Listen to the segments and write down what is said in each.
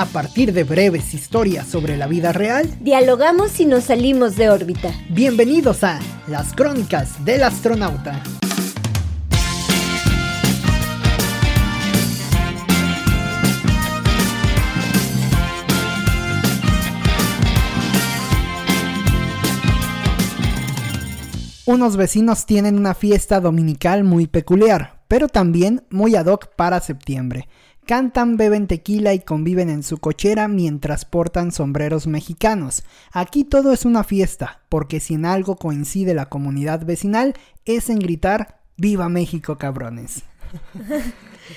A partir de breves historias sobre la vida real, dialogamos y nos salimos de órbita. Bienvenidos a Las Crónicas del Astronauta. Unos vecinos tienen una fiesta dominical muy peculiar, pero también muy ad hoc para septiembre. Cantan, beben tequila y conviven en su cochera mientras portan sombreros mexicanos. Aquí todo es una fiesta, porque si en algo coincide la comunidad vecinal es en gritar ¡Viva México, cabrones!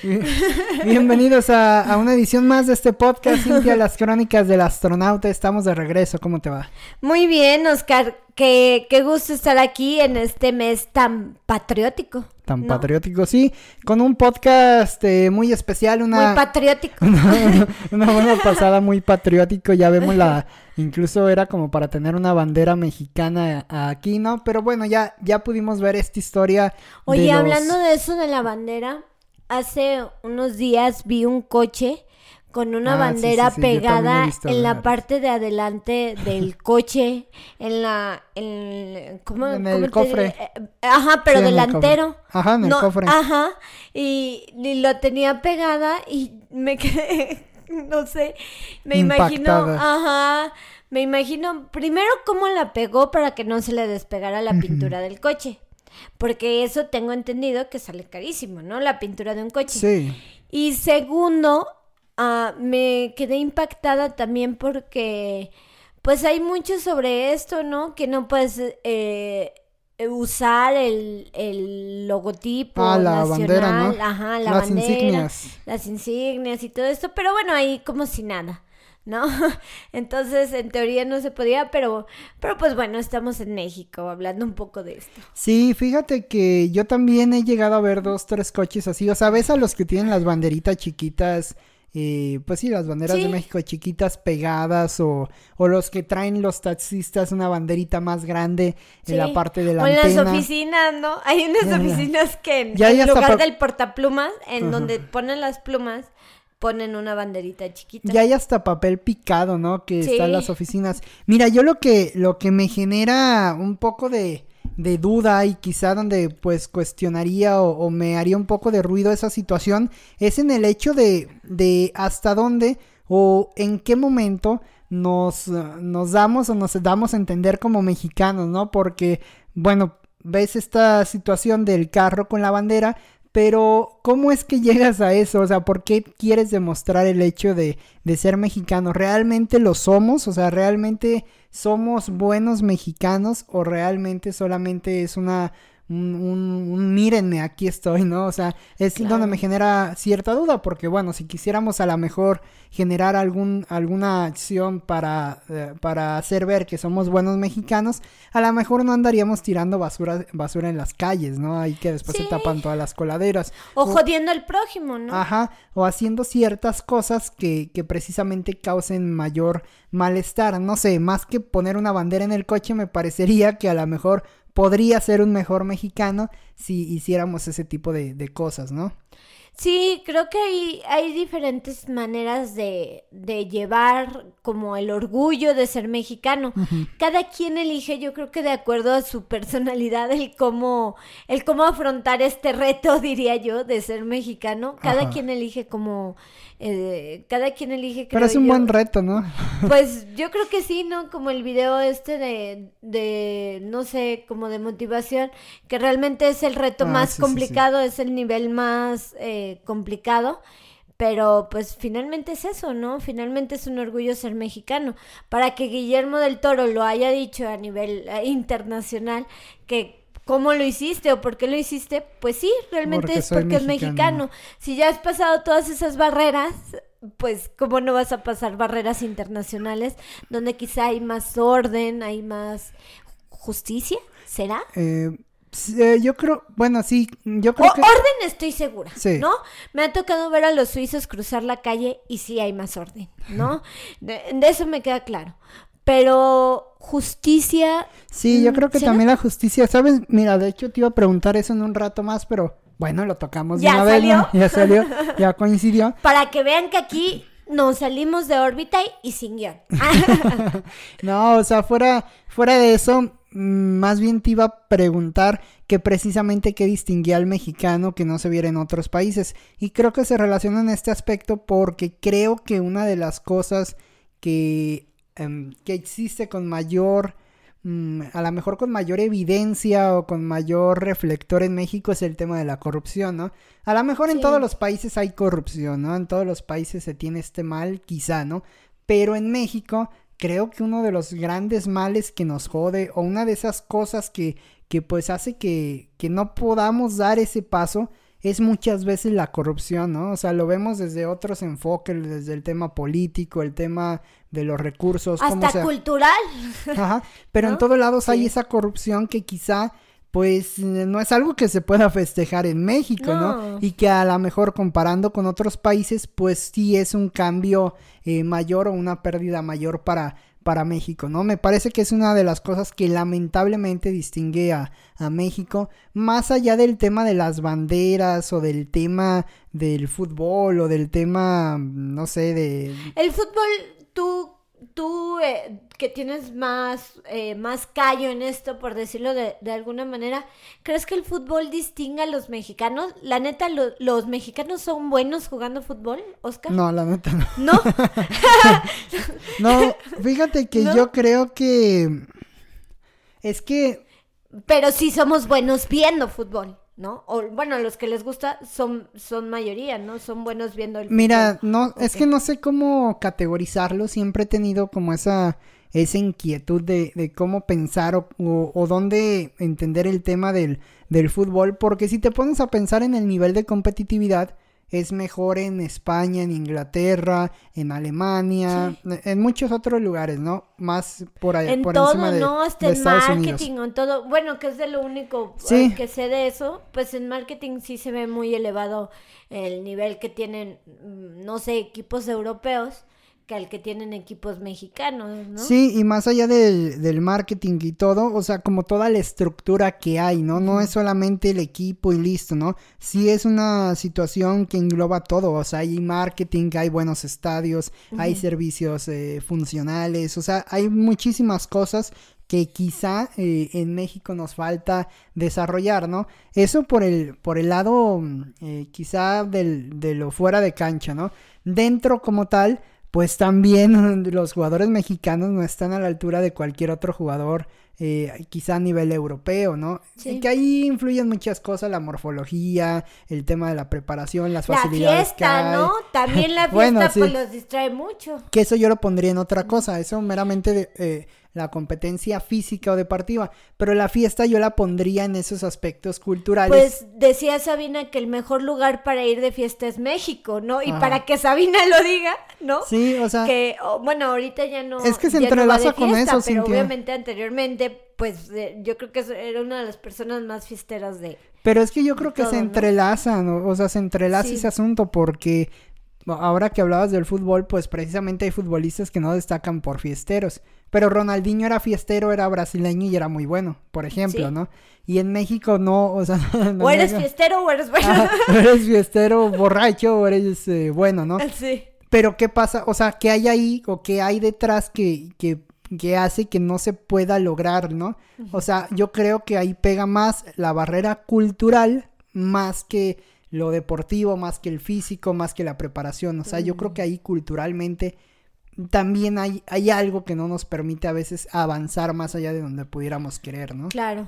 Bienvenidos a, una edición más de este podcast, Cintia, las crónicas del astronauta. Estamos de regreso, ¿cómo te va? Muy bien, Oscar. Qué, qué gusto estar aquí en este mes tan patriótico. Tan patriótico, sí. Con un podcast eh, muy especial, una... Muy patriótico. Una, buena pasada muy patriótico. Ya vemos la... Incluso era como para tener una bandera mexicana aquí, ¿no? Pero bueno, ya, ya pudimos ver esta historia. Oye, hablando de eso de la bandera, hace unos días vi un coche con una ah, bandera pegada en la parte de adelante del coche, en la, en, ¿cómo, en el cofre. Ajá, pero delantero. Ajá, en el cofre. Ajá, y, lo tenía pegada y me quedé, no sé, me imagino, ajá, me imagino primero cómo la pegó para que no se le despegara la pintura del coche. Porque eso tengo entendido que sale carísimo, ¿no? La pintura de un coche. Sí. Y segundo, uh, me quedé impactada también porque, pues hay mucho sobre esto, ¿no? Que no puedes eh, usar el, el logotipo ah, la bandera, ¿no? ajá, la las insignias. las insignias y todo esto, pero bueno, ahí como si nada. ¿no? Entonces, en teoría no se podía, pero, pero pues bueno, estamos en México hablando un poco de esto. Sí, fíjate que yo también he llegado a ver dos, tres coches así, o sea, ves a los que tienen las banderitas chiquitas, eh, pues sí, las banderas de México chiquitas pegadas o, o, los que traen los taxistas una banderita más grande en la parte de la o en las oficinas, ¿no? Hay unas oficinas que en, lugar del portaplumas, en donde ponen las plumas, ponen una banderita chiquita. Ya hay hasta papel picado, ¿no? Que está en las oficinas. Mira, yo lo que, lo que me genera un poco de, de duda y quizá donde pues cuestionaría o, me haría un poco de ruido esa situación es en el hecho de, de hasta dónde o en qué momento nos, nos damos o nos damos a entender como mexicanos, ¿no? Porque, bueno, ves esta situación del carro con la bandera, pero, ¿cómo es que llegas a eso? O sea, ¿por qué quieres demostrar el hecho de, de ser mexicano? ¿Realmente lo somos? O sea, ¿realmente somos buenos mexicanos? ¿O realmente solamente es una un, mírenme, aquí estoy, ¿no? O sea, es donde me genera cierta duda, porque bueno, si quisiéramos a lo mejor generar algún, alguna acción para, eh, para hacer ver que somos buenos mexicanos, a lo mejor no andaríamos tirando basura, basura en las calles, ¿no? Ahí que después se tapan todas las coladeras. O, jodiendo al prójimo, ¿no? Ajá, o haciendo ciertas cosas que, que precisamente causen mayor malestar. No sé, más que poner una bandera en el coche, me parecería que a lo mejor podría ser un mejor mexicano si hiciéramos ese tipo de, cosas, ¿no? Sí, creo que hay, hay diferentes maneras de, de, llevar como el orgullo de ser mexicano. Cada quien elige, yo creo que de acuerdo a su personalidad, el cómo, el cómo afrontar este reto, diría yo, de ser mexicano. Cada quien elige como eh, cada quien elige. Pero es un buen reto, ¿no? Pues yo creo que sí, ¿no? Como el video este de, de no sé, como de motivación, que realmente es el reto ah, más complicado, es el nivel más eh, complicado. Pero pues finalmente es eso, ¿no? Finalmente es un orgullo ser mexicano. Para que Guillermo del Toro lo haya dicho a nivel eh, internacional, que ¿Cómo lo hiciste o por qué lo hiciste? Pues sí, realmente es porque es mexicano. Si ya has pasado todas esas barreras, pues cómo no vas a pasar barreras internacionales donde quizá hay más orden, hay más justicia, ¿será? Eh, eh yo creo, bueno, sí, yo creo que... Orden estoy segura, ¿no? Me ha tocado ver a los suizos cruzar la calle y sí hay más orden, ¿no? de eso me queda claro. Pero justicia. Sí, yo creo que también la justicia, ¿sabes? Mira, de hecho te iba a preguntar eso en un rato más, pero bueno, lo tocamos ya una salió. Ya salió, ya coincidió. Para que vean que aquí nos salimos de órbita y sin guion. no, o sea, fuera, fuera de eso, más bien te iba a preguntar que precisamente qué distinguía al mexicano que no se viera en otros países. Y creo que se relaciona en este aspecto porque creo que una de las cosas que, em, que existe con mayor Mm, a lo mejor con mayor evidencia o con mayor reflector en México es el tema de la corrupción, ¿no? A lo mejor en todos los países hay corrupción, ¿no? En todos los países se tiene este mal, quizá, ¿no? Pero en México creo que uno de los grandes males que nos jode o una de esas cosas que, que pues hace que, que no podamos dar ese paso es muchas veces la corrupción, ¿no? O sea, lo vemos desde otros enfoques, desde el tema político, el tema de los recursos. Hasta cultural. Ajá, pero en todos lados hay esa corrupción que quizá pues no es algo que se pueda festejar en México, ¿no? Y que a lo mejor comparando con otros países, pues sí es un cambio eh, mayor o una pérdida mayor para, para México, ¿no? Me parece que es una de las cosas que lamentablemente distingue a, a, México, más allá del tema de las banderas o del tema del fútbol o del tema, no sé, de... El fútbol, tú tú eh, que tienes más, eh, más callo en esto, por decirlo de, alguna manera, ¿crees que el fútbol distinga a los mexicanos? La neta, ¿los mexicanos son buenos jugando fútbol, Oscar? No, la neta no. ¿No? no, fíjate que yo creo que... Es que... Pero sí somos buenos viendo fútbol. ¿No? O bueno, los que les gusta son, son mayoría, ¿no? Son buenos viendo el Mira, no, es que no sé cómo categorizarlo, siempre he tenido como esa, esa inquietud de, de cómo pensar o, o, dónde entender el tema del, del fútbol, porque si te pones a pensar en el nivel de competitividad, es mejor en España, en Inglaterra, en Alemania, en muchos otros lugares, ¿no? Más por allá, por encima de, ¿no? Hasta en marketing, en todo, bueno, que es de lo único eh, que sé de eso, pues en marketing sí se ve muy elevado el nivel que tienen, mm, no sé, equipos europeos que al que tienen equipos mexicanos, ¿no? Sí, y más allá del, del, marketing y todo, o sea, como toda la estructura que hay, ¿no? No es solamente el equipo y listo, ¿no? Sí es una situación que engloba todo, o sea, hay marketing, hay buenos estadios, hay servicios eh, funcionales, o sea, hay muchísimas cosas que quizá eh, en México nos falta desarrollar, ¿no? Eso por el, por el lado eh, quizá del, de lo fuera de cancha, ¿no? Dentro como tal, pues también los jugadores mexicanos no están a la altura de cualquier otro jugador, eh, quizá a nivel europeo, ¿no? Sí. que ahí influyen muchas cosas, la morfología, el tema de la preparación, las facilidades. La fiesta, ¿no? También la fiesta pues los distrae mucho. Que eso yo lo pondría en otra cosa, eso meramente eh, la competencia física o deportiva, pero la fiesta yo la pondría en esos aspectos culturales. Pues decía Sabina que el mejor lugar para ir de fiesta es México, ¿no? Y para que Sabina lo diga, ¿no? Sí, o sea. Que, oh, bueno, ahorita ya no. Es que se entrelaza con eso, Pero obviamente anteriormente, pues yo creo que era una de las personas más fiesteras de. Pero es que yo creo que se entrelazan, o sea, se entrelaza ese asunto porque ahora que hablabas del fútbol, pues precisamente hay futbolistas que no destacan por fiesteros. Pero Ronaldinho era fiestero, era brasileño y era muy bueno, por ejemplo, ¿no? Y en México no, o sea... o eres fiestero o eres bueno. eres fiestero, borracho o eres eh, bueno, ¿no? Sí. Pero ¿qué pasa? O sea, ¿qué hay ahí o qué hay detrás que, que, que hace que no se pueda lograr, ¿no? O sea, yo creo que ahí pega más la barrera cultural más que lo deportivo, más que el físico, más que la preparación. O sea, yo creo que ahí culturalmente también hay, hay algo que no nos permite a veces avanzar más allá de donde pudiéramos querer, ¿no? Claro.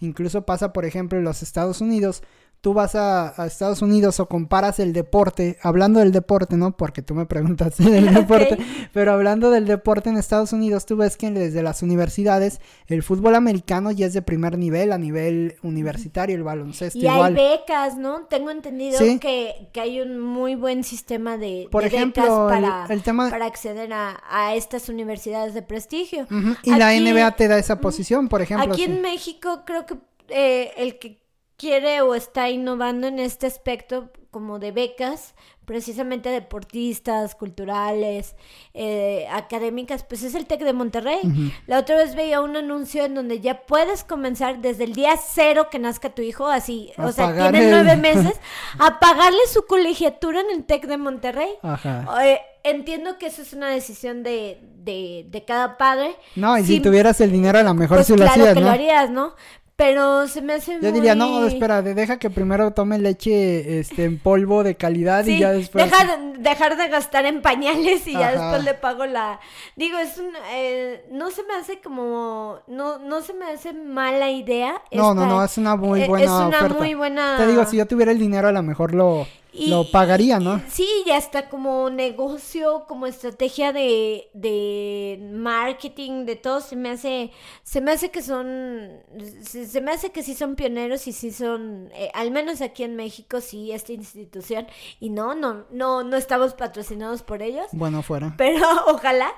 Incluso pasa, por ejemplo, en los Estados Unidos, tú vas a, Estados Unidos o comparas el deporte, hablando del deporte, ¿no? Porque tú me preguntaste del deporte, pero hablando del deporte en Estados Unidos, tú ves que desde las universidades el fútbol americano ya es de primer nivel, a nivel universitario, el baloncesto y hay becas, ¿no? Tengo entendido que, que, hay un muy buen sistema de, Por ejemplo, para, el, tema... para acceder a, a, estas universidades de prestigio. Y la NBA te da esa posición, por ejemplo. Aquí en México creo que eh, el que quiere o está innovando en este aspecto como de becas, precisamente deportistas, culturales, eh, académicas, pues es el TEC de Monterrey. La otra vez veía un anuncio en donde ya puedes comenzar desde el día cero que nazca tu hijo, así, o sea, tiene nueve meses, a pagarle su colegiatura en el TEC de Monterrey. Ajá. Eh, entiendo que eso es una decisión de, de, de cada padre. No, y si, tuvieras el dinero a lo mejor pues si lo hacías, que lo harías, ¿no? Pero se me hace Yo diría, no, espera, deja que primero tome leche este, en polvo de calidad y ya después... Dejar, dejar de gastar en pañales y ya después le pago la... Digo, es un... Eh, no se me hace como... No, no se me hace mala idea. No, no, no, es una muy eh, buena Es una muy buena... Te digo, si yo tuviera el dinero a lo mejor lo lo pagaría, ¿no? Sí, ya está como negocio, como estrategia de, de marketing, de todo, se me hace, se me hace que son, se, me hace que sí son pioneros y sí son, eh, al menos aquí en México, sí, esta institución, y no, no, no, no estamos patrocinados por ellos. Bueno, fuera. Pero ojalá,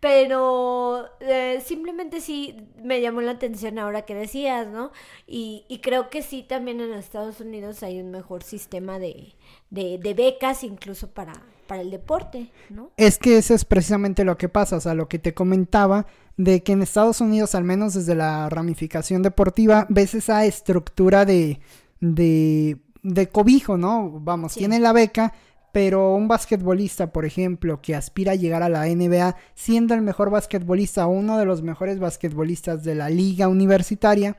pero eh, simplemente sí me llamó la atención ahora que decías, ¿no? Y, y creo que sí, también en Estados Unidos hay un mejor sistema de de, becas incluso para, para el deporte, ¿no? Es que eso es precisamente lo que pasa, o sea, lo que te comentaba, de que en Estados Unidos, al menos desde la ramificación deportiva, ves esa estructura de, de, de cobijo, ¿no? Vamos, tiene la beca, pero un basquetbolista, por ejemplo, que aspira a llegar a la NBA, siendo el mejor basquetbolista o uno de los mejores basquetbolistas de la liga universitaria,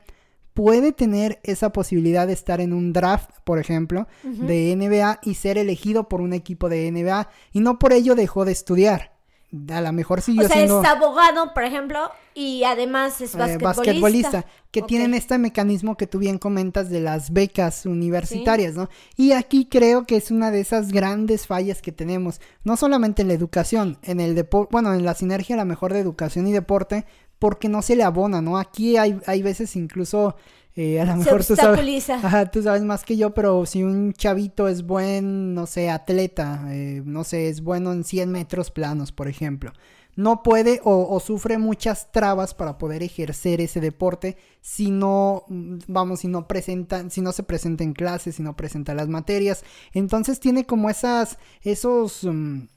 puede tener esa posibilidad de estar en un draft, por ejemplo, de NBA y ser elegido por un equipo de NBA y no por ello dejó de estudiar. A lo mejor siguió o sea, es abogado, por ejemplo, y además es eh, basquetbolista. que tienen este mecanismo que tú bien comentas de las becas universitarias, ¿no? Y aquí creo que es una de esas grandes fallas que tenemos, no solamente en la educación, en el deporte, bueno, en la sinergia a lo mejor de educación y deporte, porque no se le abona, ¿no? Aquí hay, hay veces incluso... Eh, a lo mejor tú sabes, ajá, tú sabes más que yo, pero si un chavito es buen, no sé, atleta, eh, no sé, es bueno en 100 metros planos, por ejemplo, no puede o, sufre muchas trabas para poder ejercer ese deporte si no, vamos, si no presenta, si no se presenta en clases, si no presenta las materias. Entonces tiene como esas, esos... Mm,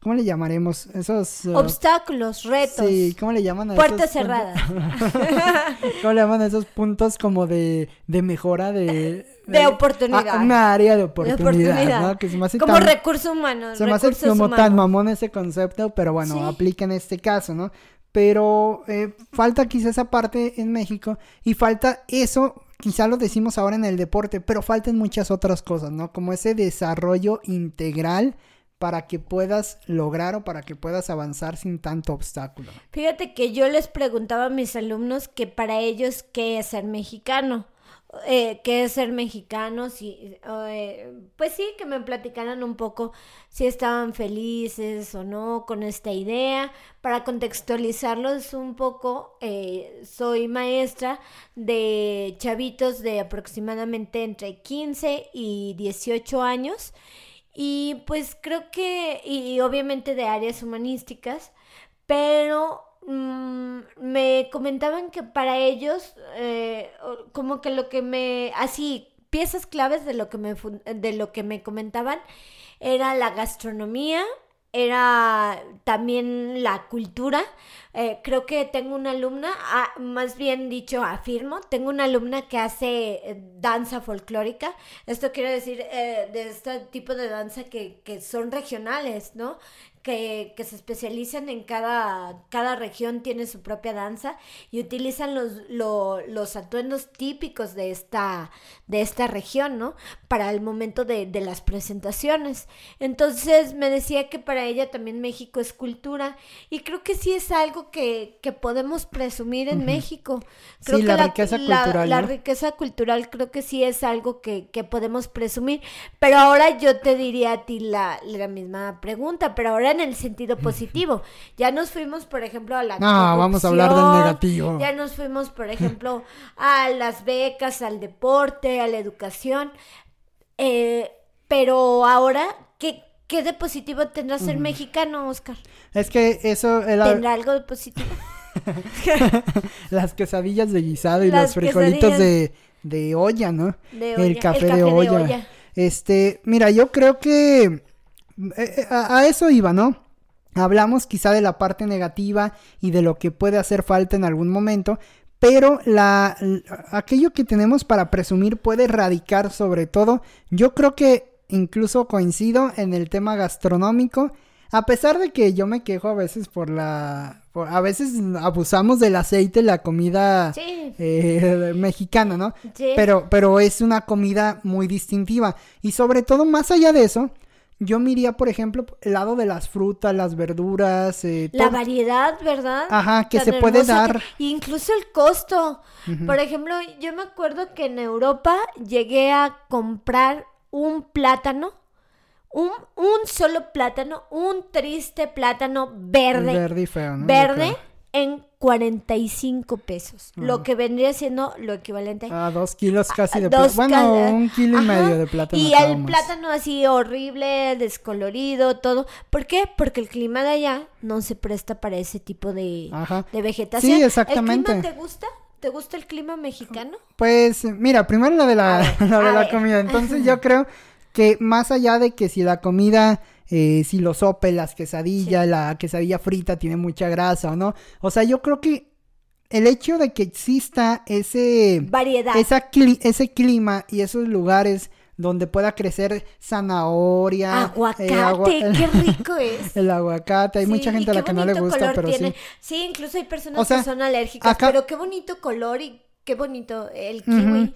¿Cómo le llamaremos? Esos... Uh, Obstáculos, retos. Sí, ¿cómo le llaman a Puertas cerradas. ¿Cómo le llaman a esos puntos como de, de mejora de... De, oportunidad. Ah, una área de oportunidad, ¿no? Que se me hace como recurso humano. Se me hace como tan mamón ese concepto, pero bueno, aplica en este caso, ¿no? Pero eh, falta quizá esa parte en México y falta eso quizá lo decimos ahora en el deporte, pero faltan muchas otras cosas, ¿no? Como ese desarrollo integral para que puedas lograr o para que puedas avanzar sin tanto obstáculo. Fíjate que yo les preguntaba a mis alumnos que para ellos qué es ser mexicano. Eh, qué es ser mexicano, si, eh, pues sí, que me platicaran un poco si estaban felices o no con esta idea. Para contextualizarlos un poco, eh, soy maestra de chavitos de aproximadamente entre 15 y 18 años y pues creo que, y obviamente de áreas humanísticas, pero mm, me comentaban que para ellos, eh, como que lo que me, así, piezas claves de lo que me, de lo que me comentaban era la gastronomía, era también la cultura. Eh, creo que tengo una alumna, ah, más bien dicho, afirmo, tengo una alumna que hace eh, danza folclórica. Esto quiere decir eh, de este tipo de danza que, que son regionales, ¿no? que, se especializan en cada, cada región, tiene su propia danza y utilizan los, los atuendos típicos de esta, de esta región, ¿no? Para el momento de, las presentaciones. Entonces me decía que para ella también México es cultura y creo que sí es algo que, podemos presumir en México. Creo sí, que la, riqueza cultural. La, riqueza cultural creo que sí es algo que, podemos presumir. Pero ahora yo te diría a ti la, la misma pregunta, pero ahora en el sentido positivo. Ya nos fuimos, por ejemplo, a la... No, vamos a hablar del negativo. Ya nos fuimos, por ejemplo, a las becas, al deporte, a la educación. Eh, pero ahora, ¿qué, ¿qué de positivo tendrá ser mexicano, Oscar? Es que eso... ¿Tendrá algo de positivo? las quesadillas de guisado y los frijolitos de, de olla, ¿no? El, café de, olla. Este, mira, yo creo que eh, eh, a, eso iba, ¿no? Hablamos quizá de la parte negativa y de lo que puede hacer falta en algún momento, pero la, aquello que tenemos para presumir puede radicar sobre todo, yo creo que incluso coincido en el tema gastronómico, a pesar de que yo me quejo a veces por la... a veces abusamos del aceite la comida eh, mexicana, ¿no? Sí. Pero, pero es una comida muy distintiva. Y sobre todo, más allá de eso, yo miría, por ejemplo, el lado de las frutas, las verduras. Eh, la variedad, ¿verdad? Ajá, que se puede dar. incluso el costo. Por ejemplo, yo me acuerdo que en Europa llegué a comprar un plátano. Un, un solo plátano, un triste plátano verde. Verde y feo, ¿no? Verde en 45 pesos, lo que vendría siendo lo equivalente a dos kilos casi de plátano. Bueno, un kilo y medio de plátano. Y el plátano así horrible, descolorido, todo. ¿Por qué? Porque el clima de allá no se presta para ese tipo de, de vegetación. Sí, exactamente. ¿El clima te gusta? ¿Te gusta el clima mexicano? Pues mira, primero la de la, de la comida. Entonces yo creo que más allá de que si la comida eh, si los sope, las quesadillas, la quesadilla frita tiene mucha grasa o no. O sea, yo creo que el hecho de que exista ese... Variedad. ese clima y esos lugares donde pueda crecer zanahoria. Aguacate, eh, qué rico es. El aguacate, hay mucha gente a la que no le gusta, pero sí. Sí, incluso hay personas que son alérgicas, pero qué bonito color y Qué bonito, el kiwi.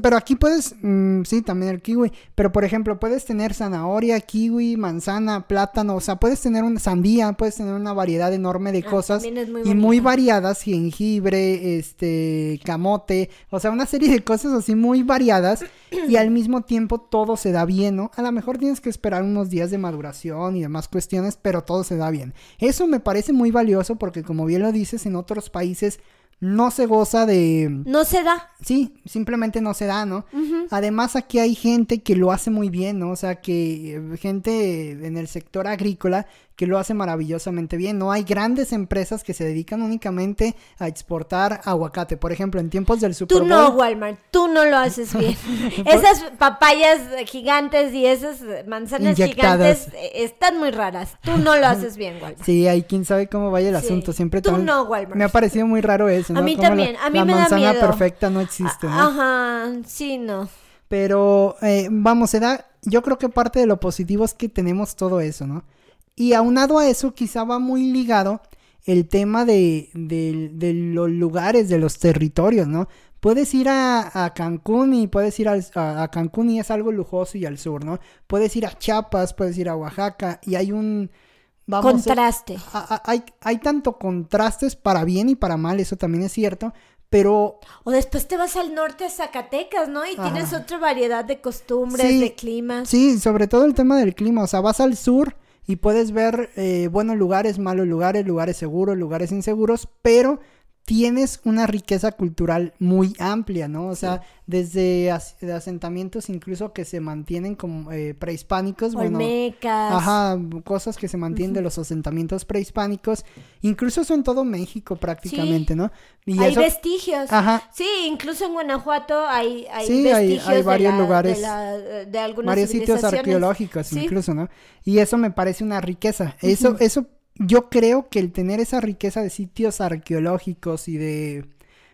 pero aquí puedes, mm, sí, también el kiwi, pero por ejemplo, puedes tener zanahoria, kiwi, manzana, plátano, o sea, puedes tener una sandía, puedes tener una variedad enorme de ah, cosas y muy variadas, jengibre, este, camote, o sea, una serie de cosas así muy variadas y al mismo tiempo todo se da bien, ¿no? A lo mejor tienes que esperar unos días de maduración y demás cuestiones, pero todo se da bien. Eso me parece muy valioso porque como bien lo dices, en otros países no se goza de... No se da. Sí, simplemente no se da, ¿no? Además aquí hay gente que lo hace muy bien, ¿no? O sea, que eh, gente en el sector agrícola que lo hace maravillosamente bien. No hay grandes empresas que se dedican únicamente a exportar aguacate. Por ejemplo, en tiempos del Super Bowl. Tú no, Walmart, tú no lo haces bien. esas papayas gigantes y esas manzanas gigantes eh, están muy raras. Tú no lo haces bien, Walmart. Sí, hay quien sabe cómo vaya el asunto. Siempre tú no, Walmart. Me ha parecido muy raro eso, ¿no? A mí también, a mí la me da miedo. manzana perfecta no existe, ¿no? Ajá, sí, no. Pero, eh, vamos, se da, yo creo que parte de lo positivo es que tenemos todo eso, ¿no? Y aunado a eso, quizá va muy ligado el tema de, los lugares, de los territorios, ¿no? Puedes ir a, Cancún y puedes ir a, Cancún y es algo lujoso y al sur, ¿no? Puedes ir a Chiapas, puedes ir a Oaxaca y hay un... Contraste. hay, hay tanto contrastes para bien y para mal, eso también es cierto, pero... O después te vas al norte a Zacatecas, ¿no? Y tienes otra variedad de costumbres, de climas. Sí, sobre todo el tema del clima, o sea, vas al sur y puedes ver eh, buenos lugares, malos lugares, lugares seguros, lugares inseguros, pero tienes una riqueza cultural muy amplia, ¿no? O sea, desde asentamientos incluso que se mantienen como eh, prehispánicos, Olmecas. ajá, cosas que se mantienen de los asentamientos prehispánicos, incluso son todo México prácticamente, ¿no? Y hay vestigios. Ajá. Sí, incluso en Guanajuato hay, hay sí, vestigios hay, varios de lugares, de, algunas varios sitios arqueológicos incluso, ¿no? Y eso me parece una riqueza. Eso, eso yo creo que el tener esa riqueza de sitios arqueológicos y de,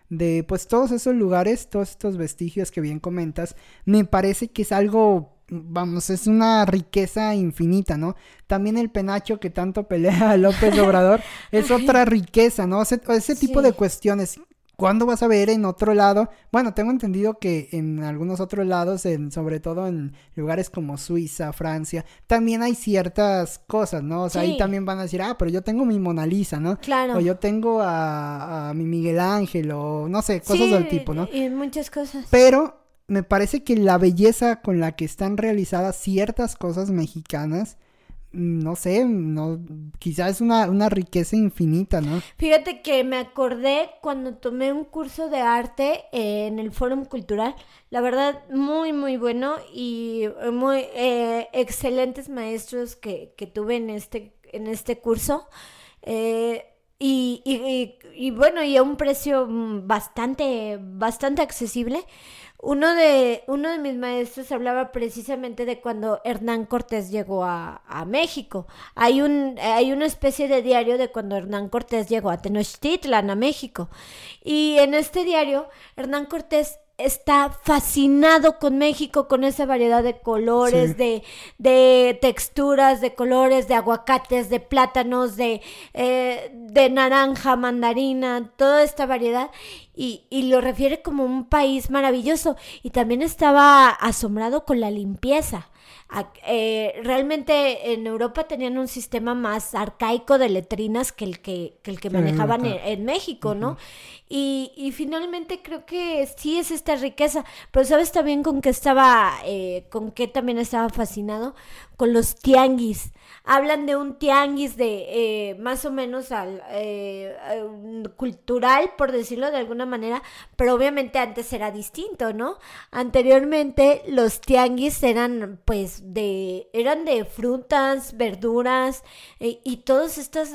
de pues todos esos lugares, todos estos vestigios que bien comentas, me parece que es algo, vamos, es una riqueza infinita, ¿no? También el penacho que tanto pelea López Obrador es otra riqueza, ¿no? Ese tipo de cuestiones ¿Cuándo vas a ver en otro lado? Bueno, tengo entendido que en algunos otros lados, en, sobre todo en lugares como Suiza, Francia, también hay ciertas cosas, ¿no? O sea, ahí también van a decir, ah, pero yo tengo mi Mona Lisa, ¿no? Claro. O yo tengo a, mi Miguel Ángel, o no sé, cosas del tipo, ¿no? Y muchas cosas. Pero me parece que la belleza con la que están realizadas ciertas cosas mexicanas no sé, no, quizás es una, una, riqueza infinita, ¿no? Fíjate que me acordé cuando tomé un curso de arte en el Fórum Cultural, la verdad muy, muy bueno y muy eh, excelentes maestros que, que, tuve en este, en este curso. Eh, y, y, y, bueno, y a un precio bastante, bastante accesible. Uno de, uno de mis maestros hablaba precisamente de cuando Hernán Cortés llegó a, México. Hay, un, hay una especie de diario de cuando Hernán Cortés llegó a Tenochtitlan, a México. Y en este diario, Hernán Cortés está fascinado con México, con esa variedad de colores, de, de, texturas, de colores, de aguacates, de plátanos, de, eh, de naranja, mandarina, toda esta variedad. Y, y, lo refiere como un país maravilloso. Y también estaba asombrado con la limpieza. Eh, realmente en Europa tenían un sistema más arcaico de letrinas que el que, el que manejaban en, México, ¿no? y, y, finalmente creo que sí es esta riqueza, pero ¿sabes también con qué estaba, eh, con qué también estaba fascinado? Con los tianguis hablan de un tianguis de eh, más o menos al, eh, cultural, por decirlo de alguna manera, pero obviamente antes era distinto, ¿no? Anteriormente los tianguis eran pues de, eran de frutas, verduras eh, y todos estos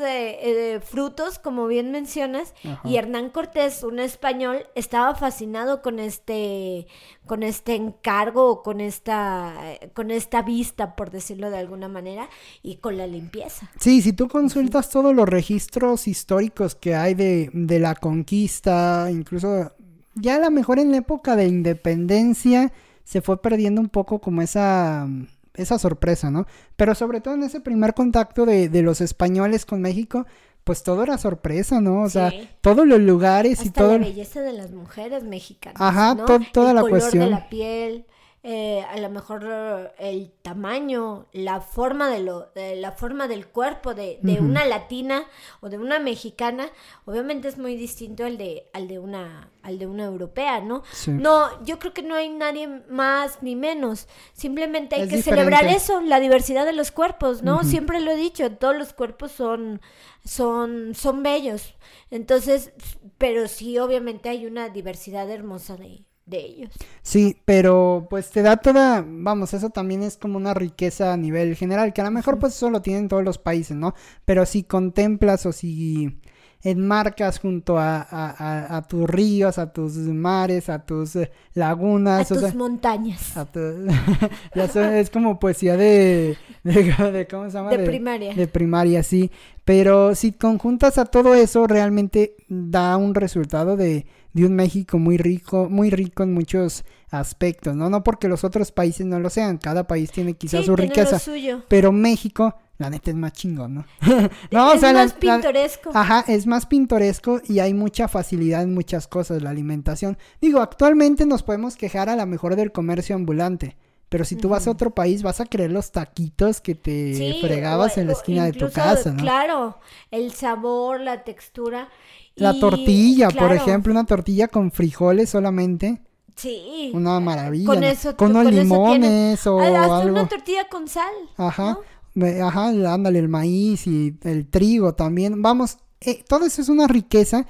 frutos, como bien mencionas, y Hernán Cortés, un español, estaba fascinado con este, con este encargo, con esta, con esta vista, por decirlo de alguna manera, y con la limpieza. Sí, si tú consultas todos los registros históricos que hay de, de la conquista, incluso ya a lo mejor en la época de independencia se fue perdiendo un poco como esa esa sorpresa, ¿no? Pero sobre todo en ese primer contacto de, de los españoles con México, pues todo era sorpresa, ¿no? O sea, todos los lugares y todo. La belleza de las mujeres mexicanas. Ajá, toda la cuestión. de la piel. Eh, a lo mejor el tamaño, la forma de lo, la forma del cuerpo de, una latina o de una mexicana, obviamente es muy distinto al de, al de una, al de una europea, ¿no? No, yo creo que no hay nadie más ni menos. Simplemente hay que celebrar eso, la diversidad de los cuerpos, ¿no? Siempre lo he dicho, todos los cuerpos son, son, son bellos. Entonces, pero sí, obviamente hay una diversidad hermosa de de ellos. Sí, pero pues te da toda, vamos, eso también es como una riqueza a nivel general, que a lo mejor pues eso lo tienen todos los países, ¿no? Pero si contemplas o si enmarcas junto a, a, tus ríos, a tus mares, a tus eh, lagunas. A tus montañas. es como poesía de, de, ¿cómo se llama? De, primaria. De primaria, sí. Pero si conjuntas a todo eso, realmente da un resultado de, de un México muy rico, muy rico en muchos aspectos, ¿no? No porque los otros países no lo sean, cada país tiene quizás su riqueza, pero México la neta es más chingón, ¿no? no es más pintoresco. ajá, es más pintoresco y hay mucha facilidad en muchas cosas, la alimentación. Digo, actualmente nos podemos quejar a la mejor del comercio ambulante. Pero si tú vas a otro país, vas a querer los taquitos que te fregabas en la esquina de tu casa, ¿no? Claro, el sabor, la textura. La tortilla, por ejemplo, una tortilla con frijoles solamente. Sí. Una maravilla. Con eso. Con, unos limones o Hasta algo. una tortilla con sal. Ajá. Ajá, ándale, el maíz y el trigo también. Vamos, eh, todo eso es una riqueza,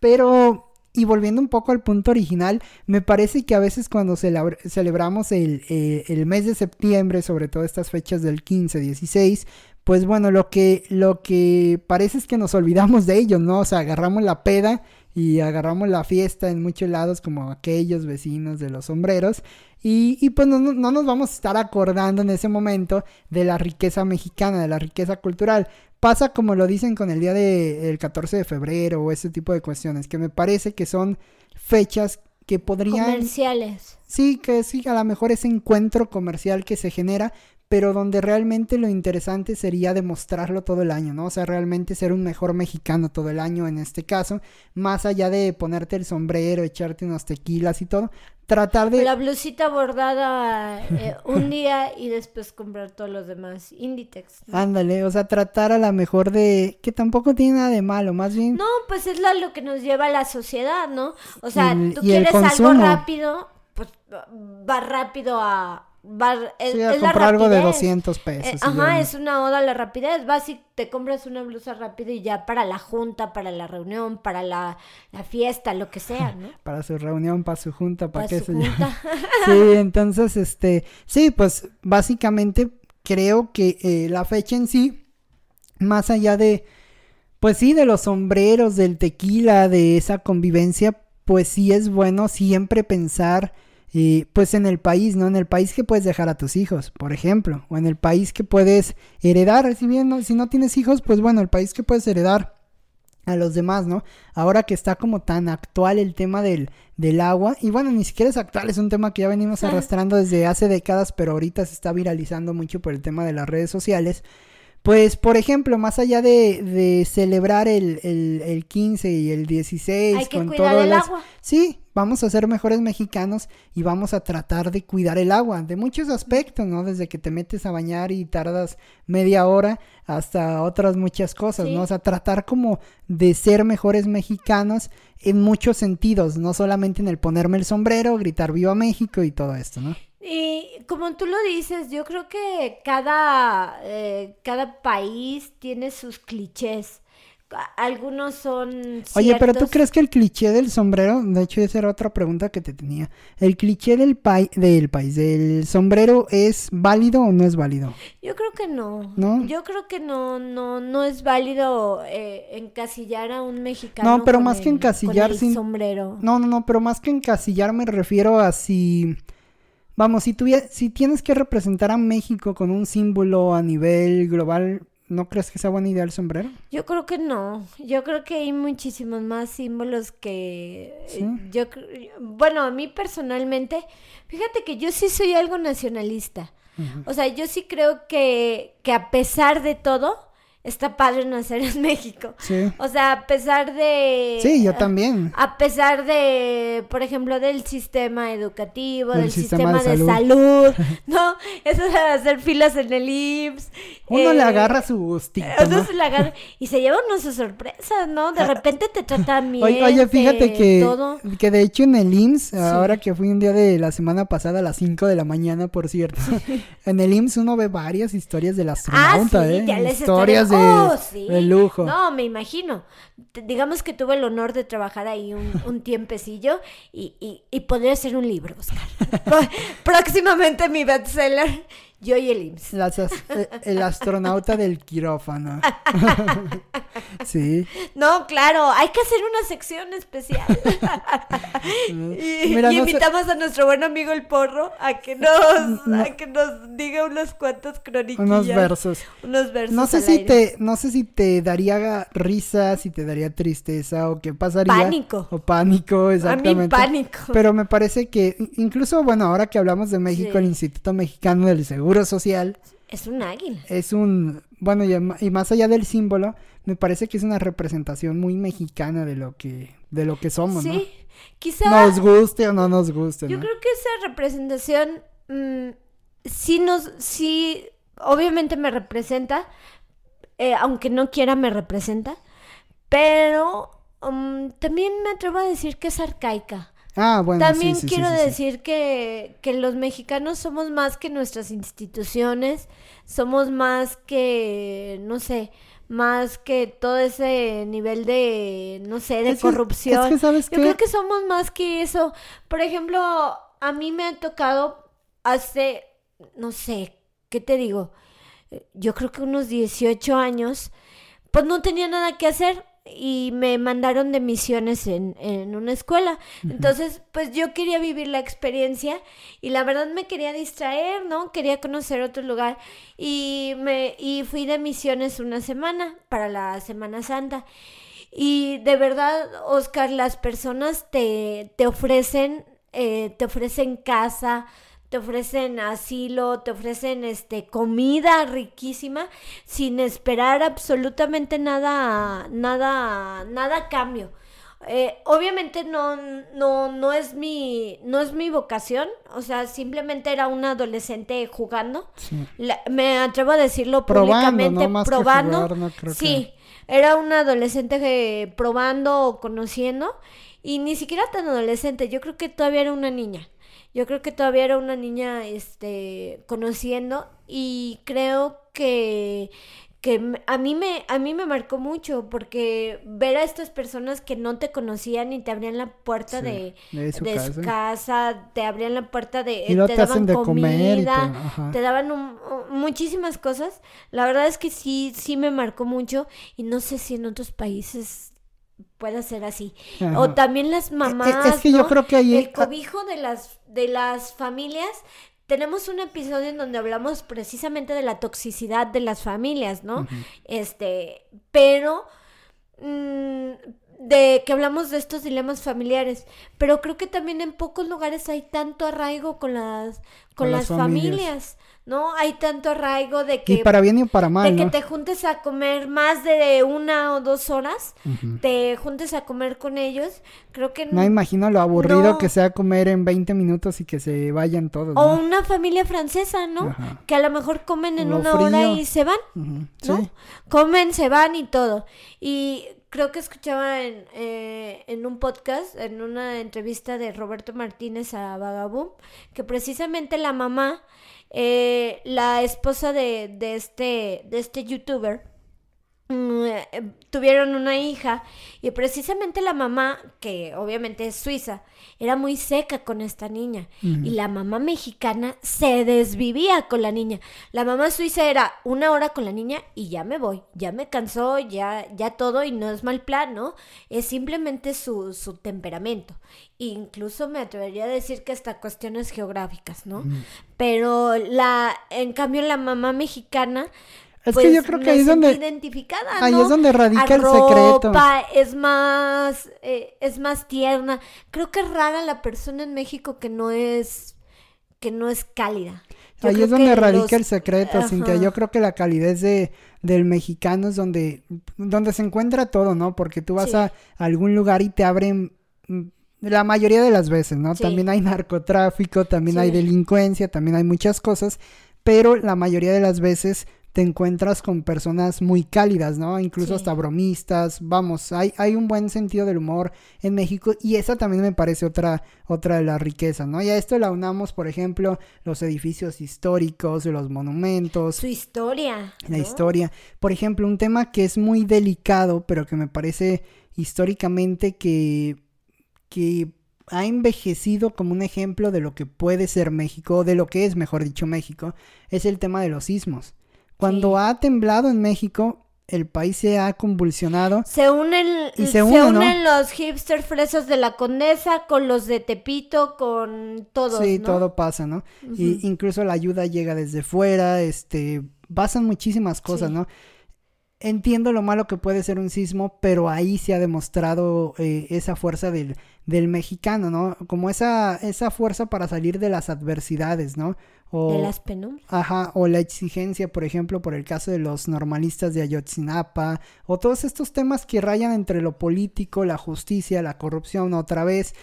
pero y volviendo un poco al punto original, me parece que a veces cuando celebramos el, eh, el, mes de septiembre, sobre todo estas fechas del 15, 16, pues bueno, lo que, lo que parece es que nos olvidamos de ellos, ¿no? O sea, agarramos la peda y agarramos la fiesta en muchos lados como aquellos vecinos de los sombreros y, y pues no, no, nos vamos a estar acordando en ese momento de la riqueza mexicana, de la riqueza cultural. Pasa como lo dicen con el día del 14 de febrero o ese tipo de cuestiones, que me parece que son fechas que podrían... Comerciales. Sí, que sí, a lo mejor ese encuentro comercial que se genera, pero donde realmente lo interesante sería demostrarlo todo el año, ¿no? O sea, realmente ser un mejor mexicano todo el año en este caso, más allá de ponerte el sombrero, echarte unos tequilas y todo, tratar de... La blusita bordada eh, un día y después comprar todos los demás, Inditex. Ándale, o sea, tratar a la mejor de... que tampoco tiene nada de malo, más bien... No, pues es lo que nos lleva a la sociedad, ¿no? O sea, tú quieres algo rápido, pues va rápido a es, a comprar algo de 200 pesos. Eh, ajá, es una oda a la rapidez. Vas y te compras una blusa rápida y ya para la junta, para la reunión, para la, fiesta, lo que sea, ¿no? para su reunión, para su junta, para, qué se llama. sí, entonces, este, sí, pues básicamente creo que eh, la fecha en sí, más allá de, pues sí, de los sombreros, del tequila, de esa convivencia, pues sí es bueno siempre pensar y pues en el país, ¿no? En el país que puedes dejar a tus hijos, por ejemplo, o en el país que puedes heredar, si bien no, si no tienes hijos, pues bueno, el país que puedes heredar a los demás, ¿no? Ahora que está como tan actual el tema del, del agua, y bueno, ni siquiera es actual, es un tema que ya venimos arrastrando desde hace décadas, pero ahorita se está viralizando mucho por el tema de las redes sociales. Pues, por ejemplo, más allá de, de celebrar el, el, el, 15 y el 16 Hay que con cuidar el agua. Sí, vamos a ser mejores mexicanos y vamos a tratar de cuidar el agua, de muchos aspectos, ¿no? Desde que te metes a bañar y tardas media hora hasta otras muchas cosas, ¿no? O sea, tratar como de ser mejores mexicanos en muchos sentidos, no solamente en el ponerme el sombrero, gritar viva México y todo esto, ¿no? Y como tú lo dices, yo creo que cada, eh, cada país tiene sus clichés. Algunos son... Ciertos. Oye, pero tú crees que el cliché del sombrero, de hecho esa era otra pregunta que te tenía, ¿el cliché del, del país, del sombrero es válido o no es válido? Yo creo que no. ¿No? Yo creo que no, no, no es válido eh, encasillar a un mexicano. No, pero más que encasillar sin... sombrero. No, no, no, pero más que encasillar me refiero a si Vamos, si, si tienes que representar a México con un símbolo a nivel global, ¿no crees que sea buena idea el sombrero? Yo creo que no. Yo creo que hay muchísimos más símbolos que yo bueno, a mí personalmente, fíjate que yo sí soy algo nacionalista. O sea, yo sí creo que, que a pesar de todo, está padre nacer en México. Sí. O sea, a pesar de... Sí, yo también. A pesar de, por ejemplo, del sistema educativo, del, sistema, de, salud. ¿no? Eso de hacer filas en el IMSS. Uno le eh, agarra su gustito, ¿no? se le agarra, y se lleva uno sus sorpresas, ¿no? De ah, repente te tratan bien. Oye, fíjate que, que de hecho en el IMSS, ahora que fui un día de la semana pasada a las 5 de la mañana, por cierto, en el IMSS uno ve varias historias de la ah, sí, ¿eh? Ya les historias oh, sí. lujo. No, me imagino. digamos que tuve el honor de trabajar ahí un, tiempecillo y, y, y poder hacer un libro, Oscar. Próximamente mi bestseller yo y el IMSS. El astronauta del quirófano. sí. No, claro, hay que hacer una sección especial. y, invitamos a nuestro buen amigo el porro a que nos, a que nos diga unos cuantos croniquillas. Unos versos. Unos versos. No sé si te, no sé si te daría risa, si te daría tristeza o qué pasaría. Pánico. O pánico, exactamente. A mí pánico. Pero me parece que, incluso, bueno, ahora que hablamos de México, el Instituto Mexicano del Seguro social. Es un águila. Es un, bueno, y, más allá del símbolo, me parece que es una representación muy mexicana de lo que, de lo que somos, sí, quizá. Nos guste o no nos guste. Yo creo que esa representación mm, sí nos, sí, obviamente me representa, eh, aunque no quiera me representa, pero mm, también me atrevo a decir que es arcaica. Ah, bueno, También sí, quiero decir que, que los mexicanos somos más que nuestras instituciones, somos más que, no sé, más que todo ese nivel de, no sé, de corrupción. Yo creo que somos más que eso. Por ejemplo, a mí me ha tocado hace, no sé, ¿qué te digo? Yo creo que unos 18 años, pues no tenía nada que hacer y me mandaron de misiones en, en una escuela. Entonces, pues yo quería vivir la experiencia y la verdad me quería distraer, ¿no? Quería conocer otro lugar y me y fui de misiones una semana para la Semana Santa. Y de verdad, Oscar, las personas te, te ofrecen, eh, te ofrecen casa, te ofrecen asilo, te ofrecen este comida riquísima sin esperar absolutamente nada, nada, nada a cambio. Eh, obviamente no, no, no es mi, no es mi vocación, o sea, simplemente era un adolescente jugando. me atrevo a decirlo públicamente, probando. sí, era un adolescente probando o conociendo y ni siquiera tan adolescente, yo creo que todavía era una niña. Yo creo que todavía era una niña este conociendo y creo que que a mí me a mí me marcó mucho porque ver a estas personas que no te conocían y te abrían la puerta de, su, casa. te abrían la puerta de y te, daban comida, te, daban muchísimas cosas. La verdad es que sí sí me marcó mucho y no sé si en otros países pueda ser así. O también las mamás, es que yo creo que el cobijo de las de las familias. Tenemos un episodio en donde hablamos precisamente de la toxicidad de las familias, ¿no? Este, pero mm, de que hablamos de estos dilemas familiares, pero creo que también en pocos lugares hay tanto arraigo con las con, las, familias. ¿No? Hay tanto arraigo de que... Y para bien y para mal, De que te juntes a comer más de una o dos horas, te juntes a comer con ellos, creo que... No imagino lo aburrido que sea comer en 20 minutos y que se vayan todos. O una familia francesa, ¿no? Que a lo mejor comen en una hora y se van, ¿no? Comen, se van y todo. Y creo que escuchaba en, eh, en un podcast, en una entrevista de Roberto Martínez a Vagaboom, que precisamente la mamá eh, la esposa de, de, este, de este youtuber mm, eh, tuvieron una hija y precisamente la mamá, que obviamente es suiza, era muy seca con esta niña y la mamá mexicana se desvivía con la niña. La mamá suiza era una hora con la niña y ya me voy, ya me cansó, ya, ya todo y no es mal plan, ¿no? Es simplemente su, su temperamento incluso me atrevería a decir que hasta cuestiones geográficas, ¿no? Pero la, en cambio la mamá mexicana es que yo pues, creo que ahí es donde identificada, ahí es donde radica el secreto. Es más eh, es más tierna. Creo que es rara la persona en México que no es que no es cálida. ahí es donde radica el secreto, Cintia. Yo creo que la calidez de del mexicano es donde donde se encuentra todo, ¿no? Porque tú vas a algún lugar y te abren la mayoría de las veces, ¿no? También hay narcotráfico, también hay delincuencia, también hay muchas cosas, pero la mayoría de las veces te encuentras con personas muy cálidas, ¿no? Incluso hasta bromistas, vamos, hay, hay un buen sentido del humor en México y esa también me parece otra, otra de las riquezas, ¿no? Y a esto la unamos, por ejemplo, los edificios históricos, los monumentos. Su historia. La historia. Por ejemplo, un tema que es muy delicado, pero que me parece históricamente que que ha envejecido como un ejemplo de lo que puede ser México, de lo que es, mejor dicho, México, es el tema de los sismos. Cuando ha temblado en México, el país se ha convulsionado. Se unen, se, unen los hipster fresos de la Condesa con los de Tepito, con todos. Sí, todo pasa, ¿no? Y incluso la ayuda llega desde fuera, este, pasan muchísimas cosas, ¿no? Entiendo lo malo que puede ser un sismo, pero ahí se ha demostrado eh, esa fuerza del, del, mexicano, ¿no? Como esa, esa fuerza para salir de las adversidades, ¿no? O, de las penumbras. Ajá, o la exigencia, por ejemplo, por el caso de los normalistas de Ayotzinapa, o todos estos temas que rayan entre lo político, la justicia, la corrupción, otra vez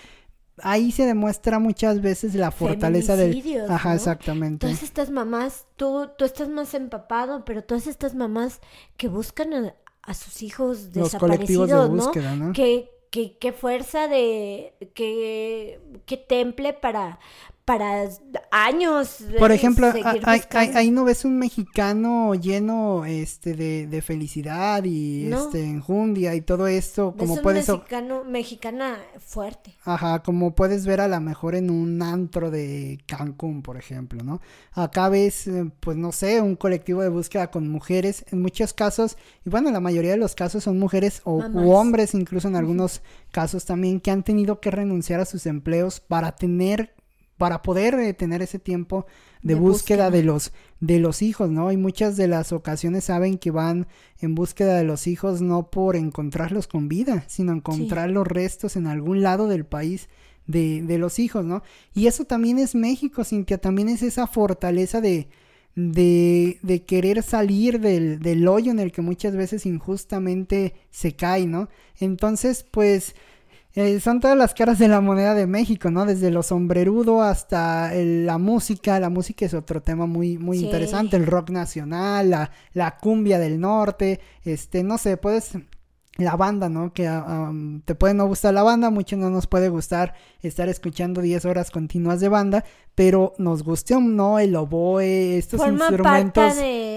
ahí se demuestra muchas veces la fortaleza del ajá exactamente. Todas estas mamás tú tú estás más empapado pero todas estas mamás que buscan a, sus hijos Los desaparecidos de búsqueda, ¿no? Que, que, qué fuerza de qué, qué temple para para años. Por ejemplo, ahí no ves un mexicano lleno este de, felicidad y este enjundia y todo esto como un puedes mexicano mexicana fuerte. Ajá, como puedes ver a lo mejor en un antro de Cancún, por ejemplo, ¿no? Acá ves eh, pues no sé, un colectivo de búsqueda con mujeres en muchos casos y bueno, la mayoría de los casos son mujeres o u hombres incluso en algunos casos también que han tenido que renunciar a sus empleos para tener para poder eh, tener ese tiempo de, búsqueda, de los de los hijos, ¿no? Y muchas de las ocasiones saben que van en búsqueda de los hijos no por encontrarlos con vida, sino encontrar los restos en algún lado del país de, de los hijos, ¿no? Y eso también es México, Cintia, también es esa fortaleza de, de, de querer salir del, del hoyo en el que muchas veces injustamente se cae, ¿no? Entonces, pues eh, son todas las caras de la moneda de México, ¿no? Desde lo sombrerudo hasta la música. La música es otro tema muy, muy interesante. El rock nacional, la, la cumbia del norte. Este, no sé, puedes la banda, ¿no? Que ah, te puede no gustar la banda, mucho no nos puede gustar estar escuchando 10 horas continuas de banda, pero nos guste o no el oboe, estos instrumentos,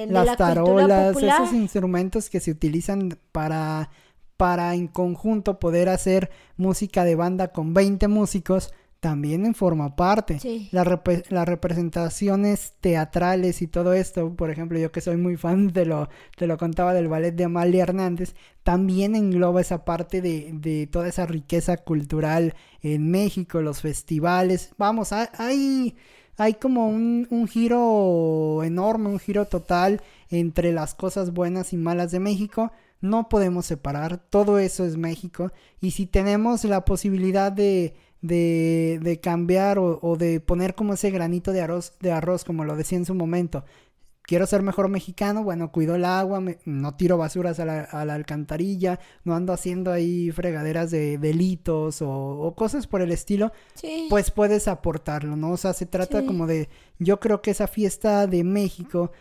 las tarolas, esos instrumentos que se utilizan para para en conjunto poder hacer música de banda con 20 músicos también forma parte. las representaciones teatrales y todo esto, por ejemplo, yo que soy muy fan, te lo, te lo contaba del ballet de Amalia Hernández, también engloba esa parte de, de toda esa riqueza cultural en México, los festivales. Vamos, hay, hay como un, un giro enorme, un giro total entre las cosas buenas y malas de México no podemos separar, todo eso es México. Y si tenemos la posibilidad de, de, de cambiar o, o, de poner como ese granito de arroz, de arroz, como lo decía en su momento, quiero ser mejor mexicano, bueno, cuido el agua, no tiro basuras a la, alcantarilla, no ando haciendo ahí fregaderas de delitos o, cosas por el estilo, pues puedes aportarlo, ¿no? O sea, se trata como de, yo creo que esa fiesta de México,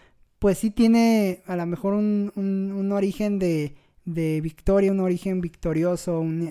pues sí tiene a lo mejor un, un, origen de, de victoria, un origen victorioso, un,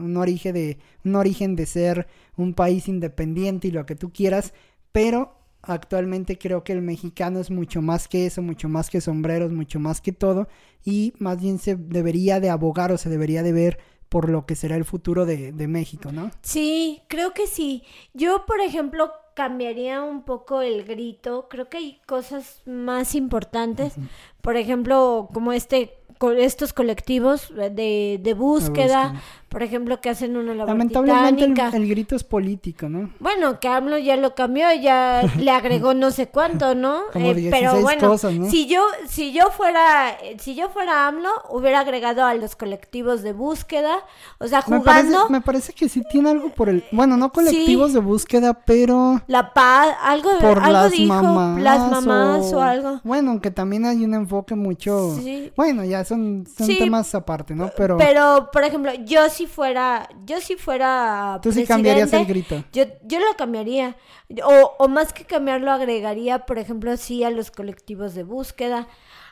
un, origen de, un origen de ser un país independiente y lo que tú quieras, pero actualmente creo que el mexicano es mucho más que eso, mucho más que sombreros, mucho más que todo y más bien se debería de abogar o se debería de ver por lo que será el futuro de, México, ¿no? Sí, creo que sí. Yo, por ejemplo, cambiaría un poco el grito. Creo que hay cosas más importantes. Por ejemplo, como este estos colectivos de, de búsqueda, por ejemplo, que hacen una labor Lamentablemente el, grito es político, ¿no? Bueno, que AMLO ya lo cambió, ya le agregó no sé cuánto, ¿no? Eh, pero bueno, si yo si yo fuera si yo fuera AMLO, hubiera agregado a los colectivos de búsqueda, o sea, jugando. Me parece, que sí tiene algo por el, bueno, no colectivos de búsqueda, pero la paz, algo por algo las dijo, mamás las mamás o... algo. Bueno, que también hay un enfoque mucho, bueno, ya son, temas aparte, ¿no? Pero Pero por ejemplo, yo sí si fuera, yo si fuera Tú sí cambiarías el grito. Yo, yo lo cambiaría. O, o más que cambiarlo, agregaría, por ejemplo, sí a los colectivos de búsqueda,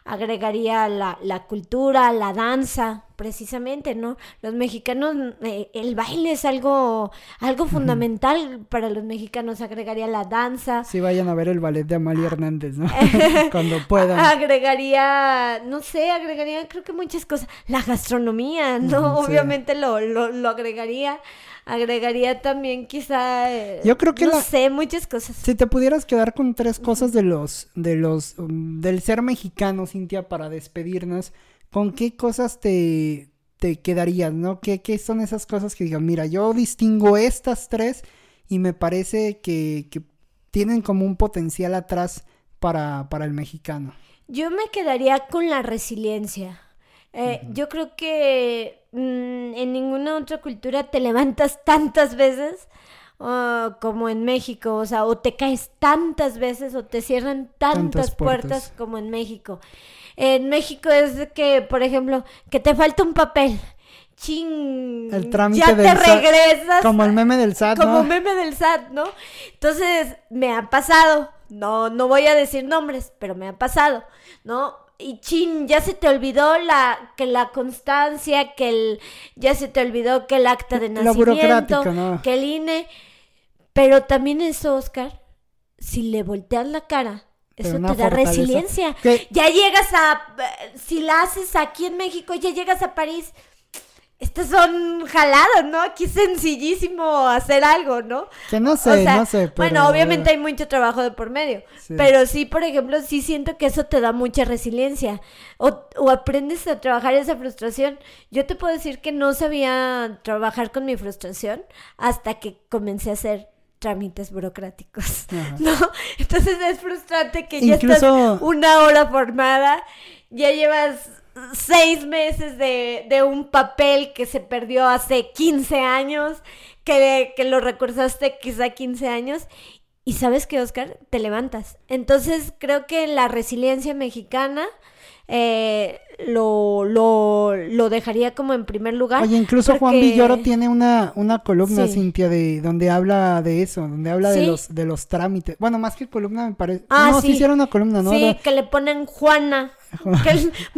agregaría la, la cultura, la danza, precisamente, ¿no? Los mexicanos, eh, el baile es algo, algo fundamental para los mexicanos, agregaría la danza. Sí, vayan a ver el ballet de Amalia Hernández, ¿no? Cuando puedan. Agregaría, no sé, agregaría creo que muchas cosas. La gastronomía, ¿no? Obviamente lo, lo, lo agregaría agregaría también quizá eh, yo creo que no sé muchas cosas. Si te pudieras quedar con tres cosas de los de los um, del ser mexicano Cintia para despedirnos con qué cosas te te quedarías no ¿Qué, qué son esas cosas que digan mira yo distingo estas tres y me parece que, que tienen como un potencial atrás para para el mexicano yo me quedaría con la resiliencia eh, yo creo que mm, en ninguna otra cultura te levantas tantas veces como en México, o sea, o te caes tantas veces o te cierran tantas, puertas. como en México. En México es que, por ejemplo, que te falta un papel. Ching, el trámite ya te regresas. Como el meme del SAT, Como meme del SAT, ¿no? Entonces, me ha pasado. No, no voy a decir nombres, pero me ha pasado, ¿no? Y chin, ya se te olvidó la que la constancia, que el ya se te olvidó que el acta de nacimiento, que el INE, pero también eso, Oscar, si le volteas la cara, eso te da resiliencia. Ya llegas a si la haces aquí en México, ya llegas a París, estos son jalados, ¿no? Aquí es sencillísimo hacer algo, ¿no? Que no sé, no sé. Bueno, obviamente hay mucho trabajo de por medio. Pero sí, por ejemplo, sí siento que eso te da mucha resiliencia. O, o, aprendes a trabajar esa frustración. Yo te puedo decir que no sabía trabajar con mi frustración hasta que comencé a hacer trámites burocráticos, ¿no? Entonces es frustrante que ya estás una hora formada, ya llevas seis meses de, de, un papel que se perdió hace 15 años, que, que lo recursaste quizá 15 años. Y sabes que, Oscar, te levantas. Entonces creo que la resiliencia mexicana eh, lo, lo, lo, dejaría como en primer lugar. Oye, incluso Juan Villoro tiene una, una columna, Cintia, de donde habla de eso, donde habla de los de los trámites. Bueno, más que columna me parece. Ah, no, sí. hicieron una columna, ¿no? Sí, que le ponen Juana. que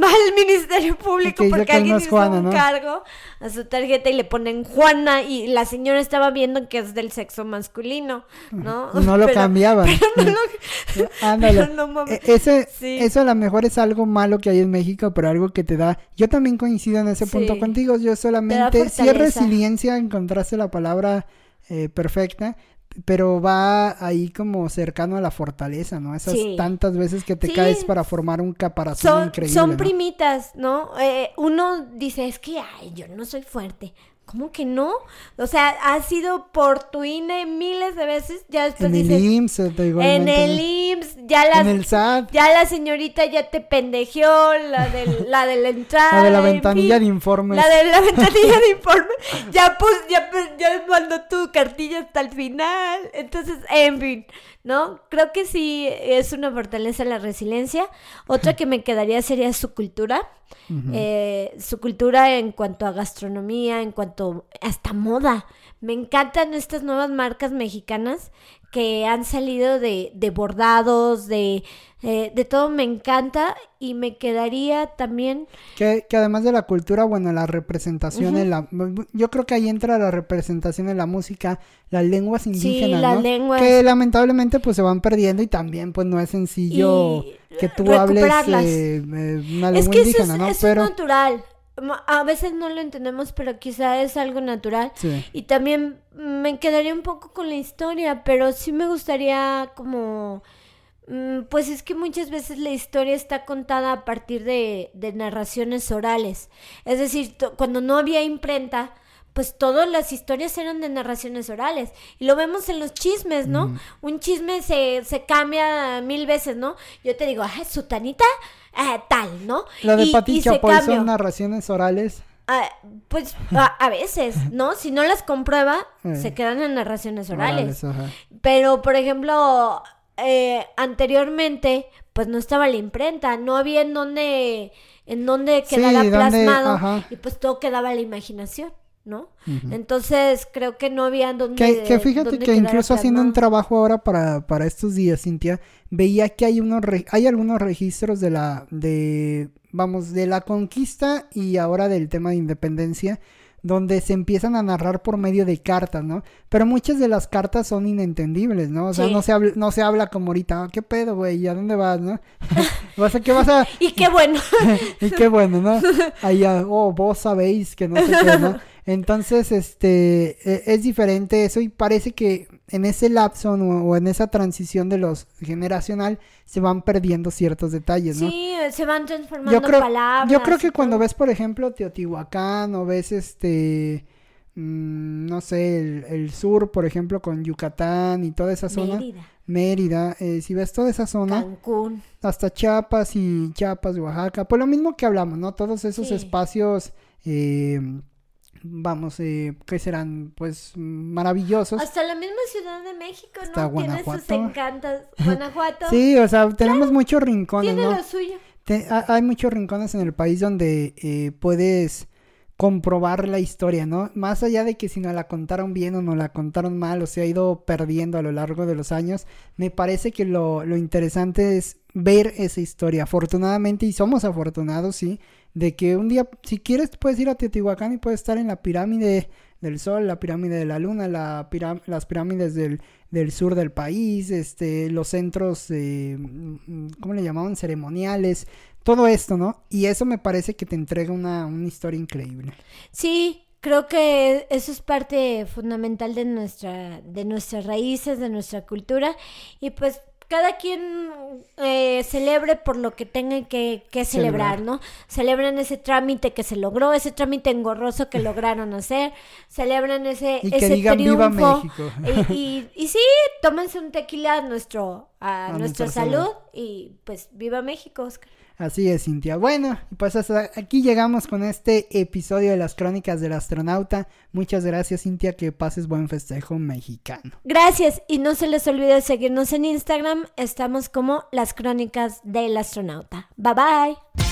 va al Ministerio Público porque alguien hizo un cargo a su tarjeta y le ponen Juana y la señora estaba viendo que es del sexo masculino, ¿no? No lo cambiaban. Ándale. E, ese, Eso a lo mejor es algo malo que hay en México, pero algo que te da. Yo también coincido en ese punto contigo. Yo solamente, si es resiliencia, encontraste la palabra eh, perfecta pero va ahí como cercano a la fortaleza, ¿no? Esas tantas veces que te caes para formar un caparazón increíble. Son primitas, ¿no? Eh, uno dice, es que, ay, yo no soy fuerte. ¿Cómo que no? O sea, ha sido por tu INE miles de veces. Ya después en el IMSS, En el IMSS, ya la, en el SAT. Ya la señorita ya te pendejeó, la, del, la de la entrada. La de la ventanilla de informes. La de la ventanilla de informes. Ya, pues, ya, ya mandó tu cartilla hasta el final. Entonces, en fin. ¿no? Creo que sí es una fortaleza la resiliencia. Otra que me quedaría sería su cultura. Eh, su cultura en cuanto a gastronomía, en cuanto hasta moda. Me encantan estas nuevas marcas mexicanas que han salido de, de bordados, de, eh, de todo me encanta y me quedaría también... Que, que además de la cultura, bueno, la representación en la... Yo creo que ahí entra la representación en la música, las lenguas indígenas, sí, las lenguas... Que lamentablemente pues se van perdiendo y también pues no es sencillo que tú hables eh, eh, una lengua indígena, ¿no? Eso pero... es natural a veces no lo entendemos, pero quizá es algo natural. Y también me quedaría un poco con la historia, pero sí me gustaría como... Mm, pues es que muchas veces la historia está contada a partir de, narraciones orales. Es decir, cuando no había imprenta, pues todas las historias eran de narraciones orales. Y lo vemos en los chismes, ¿no? Un chisme se, se cambia mil veces, ¿no? Yo te digo, ah, sutanita eh, tal, ¿no? La de Pati Chapoy son narraciones orales. Ah, pues a, veces, ¿no? Si no las comprueba, eh. se quedan en narraciones orales. Pero, por ejemplo, eh, anteriormente, pues no estaba la imprenta, no había en dónde, en dónde quedara plasmado y pues todo quedaba a la imaginación. ¿no? Entonces creo que no había donde... Que, que fíjate que incluso haciendo un trabajo ahora para, para estos días, Cintia, veía que hay unos hay algunos registros de la de vamos de la conquista y ahora del tema de independencia donde se empiezan a narrar por medio de cartas, ¿no? Pero muchas de las cartas son inentendibles, ¿no? O sea, no, se habla, no se habla como ahorita, ah, ¿qué pedo, güey? ¿A dónde vas, no? ¿Vas a, ¿Qué vas a...? y qué bueno. y qué bueno, ¿no? Allá, oh, vos sabéis que no sé qué, ¿no? Entonces, este, e, es diferente eso y parece que en ese lapso o, en esa transición de los generacional se van perdiendo ciertos detalles, ¿no? Sí, se van transformando yo creo, palabras. Yo creo que cuando ves, por ejemplo, Teotihuacán o ves este, mm, no sé, el, sur, por ejemplo, con Yucatán y toda esa zona. Mérida. Mérida, eh, si ves toda esa zona. Cancún. Hasta Chiapas y Chiapas, Oaxaca, pues lo mismo que hablamos, ¿no? Todos esos espacios... Eh, vamos, eh, que serán pues maravillosos. Hasta la misma Ciudad de México, ¿no? Guanajuato. Tiene sus encantos. Guanajuato. sí, o sea, tenemos muchos rincones, Tiene lo suyo. hay muchos rincones en el país donde eh, puedes comprobar la historia, ¿no? Más allá de que si no la contaron bien o no la contaron mal o se ha ido perdiendo a lo largo de los años, me parece que lo, lo interesante es ver esa historia. Afortunadamente, y somos afortunados, sí, de que un día, si quieres, puedes ir a Teotihuacán y puedes estar en la pirámide del Sol, la pirámide de la Luna, la las pirámides del, del, sur del país, este, los centros, eh, ¿cómo le llamaban? Ceremoniales, todo esto, ¿no? Y eso me parece que te entrega una, una historia increíble. Sí, creo que eso es parte fundamental de nuestra de nuestras raíces de nuestra cultura y pues cada quien eh, celebre por lo que tenga que, celebrar, ¿no? Celebran ese trámite que se logró, ese trámite engorroso que lograron hacer, celebran ese, y ese digan, Viva México. Y, y, sí, tómense un tequila a, nuestro, a, nuestra salud y pues viva México, Oscar. Así es, Cintia. Bueno, pues hasta aquí llegamos con este episodio de las crónicas del astronauta. Muchas gracias, Cintia, que pases buen festejo mexicano. Gracias y no se les olvide seguirnos en Instagram. Estamos como las crónicas del astronauta. Bye bye.